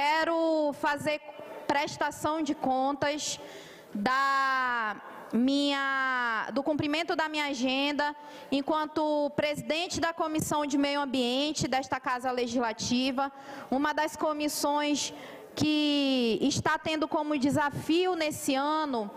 quero fazer prestação de contas da minha, do cumprimento da minha agenda enquanto presidente da Comissão de Meio Ambiente desta Casa Legislativa, uma das comissões que está tendo como desafio nesse ano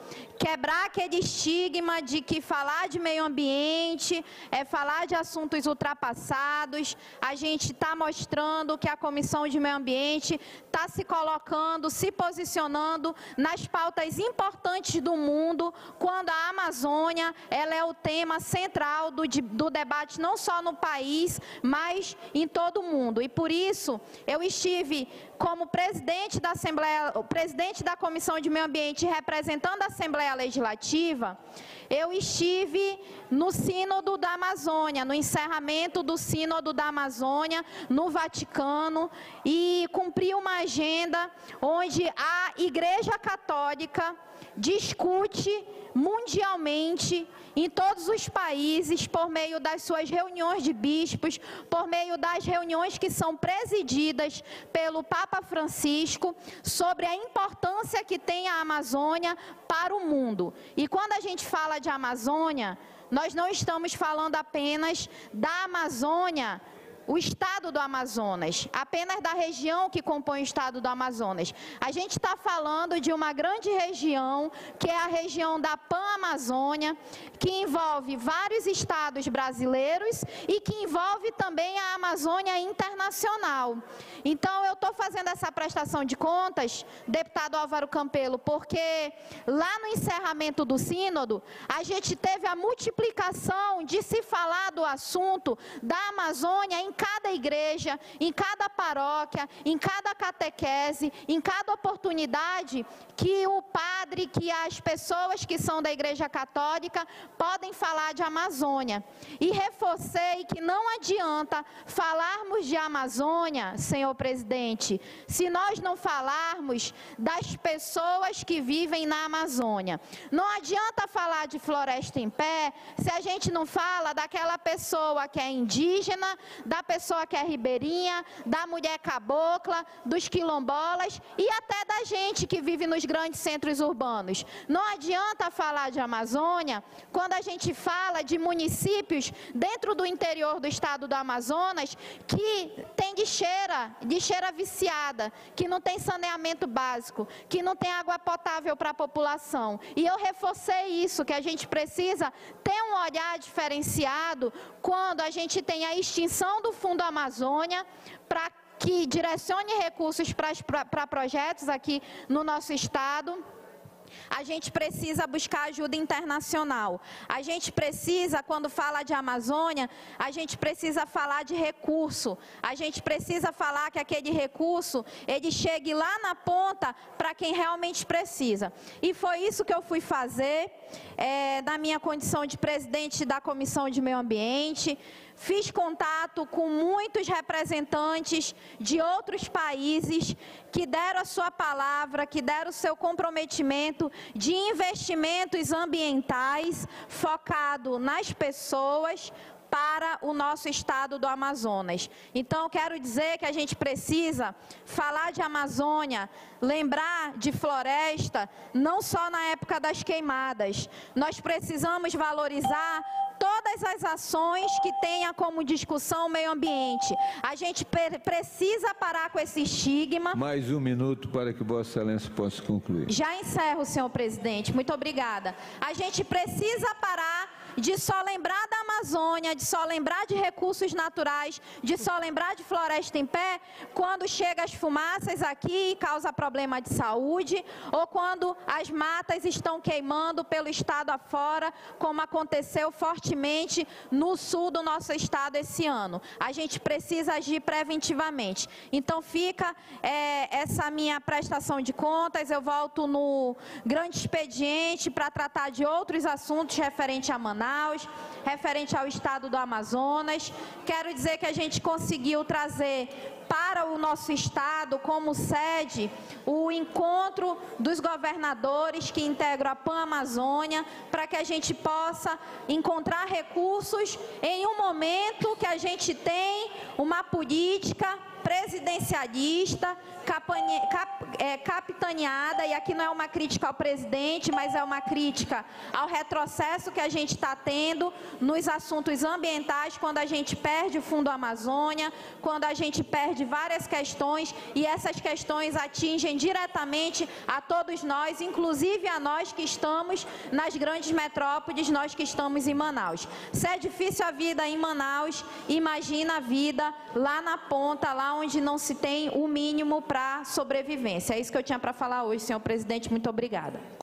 quebrar aquele estigma de que falar de meio ambiente é falar de assuntos ultrapassados. A gente está mostrando que a Comissão de Meio Ambiente está se colocando, se posicionando nas pautas importantes do mundo, quando a Amazônia ela é o tema central do, do debate não só no país, mas em todo o mundo. E por isso eu estive como presidente da Assembleia, presidente da Comissão de Meio Ambiente, representando a Assembleia Legislativa, eu estive no Sínodo da Amazônia, no encerramento do Sínodo da Amazônia, no Vaticano, e cumpri uma agenda onde a Igreja Católica discute mundialmente em todos os países, por meio das suas reuniões de bispos, por meio das reuniões que são presididas pelo Papa Francisco, sobre a importância que tem a Amazônia para o mundo. E quando a gente fala de Amazônia, nós não estamos falando apenas da Amazônia o estado do Amazonas, apenas da região que compõe o estado do Amazonas. A gente está falando de uma grande região, que é a região da Pan-Amazônia, que envolve vários estados brasileiros e que envolve também a Amazônia internacional. Então, eu estou fazendo essa prestação de contas, deputado Álvaro Campelo, porque lá no encerramento do sínodo, a gente teve a multiplicação de se falar do assunto da Amazônia em cada igreja, em cada paróquia, em cada catequese, em cada oportunidade que o padre, que as pessoas que são da igreja católica podem falar de Amazônia. E reforcei que não adianta falarmos de Amazônia, senhor presidente, se nós não falarmos das pessoas que vivem na Amazônia. Não adianta falar de floresta em pé se a gente não fala daquela pessoa que é indígena, da pessoa que é ribeirinha, da mulher cabocla, dos quilombolas e até da gente que vive nos grandes centros urbanos. Não adianta falar de Amazônia quando a gente fala de municípios dentro do interior do estado do Amazonas que tem de cheira viciada, que não tem saneamento básico, que não tem água potável para a população. E eu reforcei isso, que a gente precisa ter um olhar diferenciado quando a gente tem a extinção do Fundo Amazônia para que direcione recursos para projetos aqui no nosso estado a gente precisa buscar ajuda internacional. A gente precisa, quando fala de Amazônia, a gente precisa falar de recurso. A gente precisa falar que aquele recurso, ele chegue lá na ponta para quem realmente precisa. E foi isso que eu fui fazer é, na minha condição de presidente da Comissão de Meio Ambiente. Fiz contato com muitos representantes de outros países que deram a sua palavra, que deram o seu comprometimento de investimentos ambientais focado nas pessoas, para o nosso estado do Amazonas. Então, quero dizer que a gente precisa falar de Amazônia, lembrar de floresta, não só na época das queimadas. Nós precisamos valorizar todas as ações que tenha como discussão o meio ambiente. A gente precisa parar com esse estigma. Mais um minuto para que Vossa Excelência possa concluir. Já encerro, senhor presidente. Muito obrigada. A gente precisa parar de só lembrar da Amazônia, de só lembrar de recursos naturais, de só lembrar de floresta em pé, quando chega as fumaças aqui e causa problema de saúde, ou quando as matas estão queimando pelo estado afora, como aconteceu fortemente no sul do nosso estado esse ano. A gente precisa agir preventivamente. Então fica é, essa minha prestação de contas, eu volto no grande expediente para tratar de outros assuntos referentes a Manaus Manaus, referente ao estado do Amazonas. Quero dizer que a gente conseguiu trazer para o nosso estado como sede o encontro dos governadores que integram a Pan Amazônia, para que a gente possa encontrar recursos em um momento que a gente tem uma política presidencialista, é, capitaneada, e aqui não é uma crítica ao presidente, mas é uma crítica ao retrocesso que a gente está tendo nos assuntos ambientais, quando a gente perde o Fundo Amazônia, quando a gente perde várias questões, e essas questões atingem diretamente a todos nós, inclusive a nós que estamos nas grandes metrópoles, nós que estamos em Manaus. Se é difícil a vida em Manaus, imagina a vida lá na ponta, lá onde não se tem o mínimo para sobrevivência. É isso que eu tinha para falar hoje, senhor presidente. Muito obrigada.